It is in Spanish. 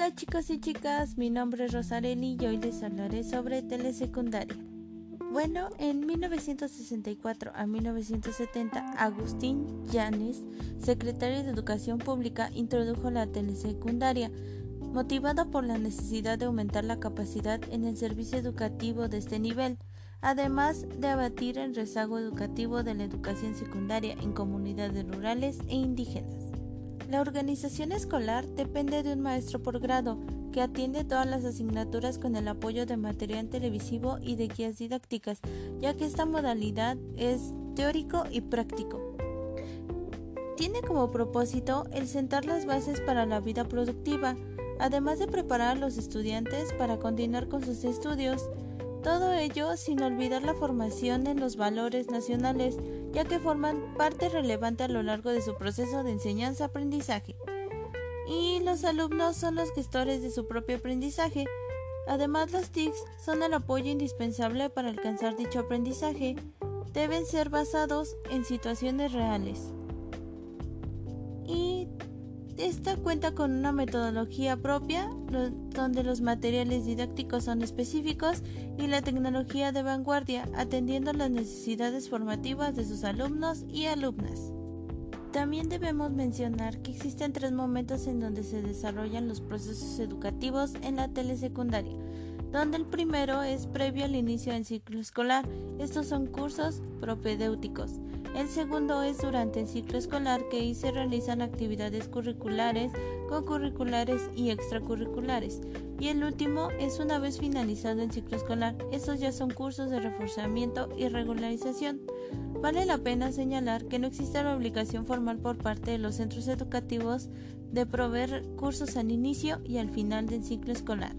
Hola chicos y chicas, mi nombre es Rosareli y hoy les hablaré sobre telesecundaria. Bueno, en 1964 a 1970, Agustín Llanes, secretario de Educación Pública, introdujo la telesecundaria, motivado por la necesidad de aumentar la capacidad en el servicio educativo de este nivel, además de abatir el rezago educativo de la educación secundaria en comunidades rurales e indígenas. La organización escolar depende de un maestro por grado que atiende todas las asignaturas con el apoyo de material televisivo y de guías didácticas, ya que esta modalidad es teórico y práctico. Tiene como propósito el sentar las bases para la vida productiva, además de preparar a los estudiantes para continuar con sus estudios, todo ello sin olvidar la formación en los valores nacionales, ya que forman parte relevante a lo largo de su proceso de enseñanza-aprendizaje. Y los alumnos son los gestores de su propio aprendizaje. Además, las TICs son el apoyo indispensable para alcanzar dicho aprendizaje. Deben ser basados en situaciones reales. Esta cuenta con una metodología propia, donde los materiales didácticos son específicos y la tecnología de vanguardia, atendiendo las necesidades formativas de sus alumnos y alumnas. También debemos mencionar que existen tres momentos en donde se desarrollan los procesos educativos en la telesecundaria, donde el primero es previo al inicio del ciclo escolar. Estos son cursos propedéuticos. El segundo es durante el ciclo escolar que ahí se realizan actividades curriculares, co-curriculares y extracurriculares. Y el último es una vez finalizado el ciclo escolar. Estos ya son cursos de reforzamiento y regularización. Vale la pena señalar que no existe la obligación formal por parte de los centros educativos de proveer cursos al inicio y al final del ciclo escolar.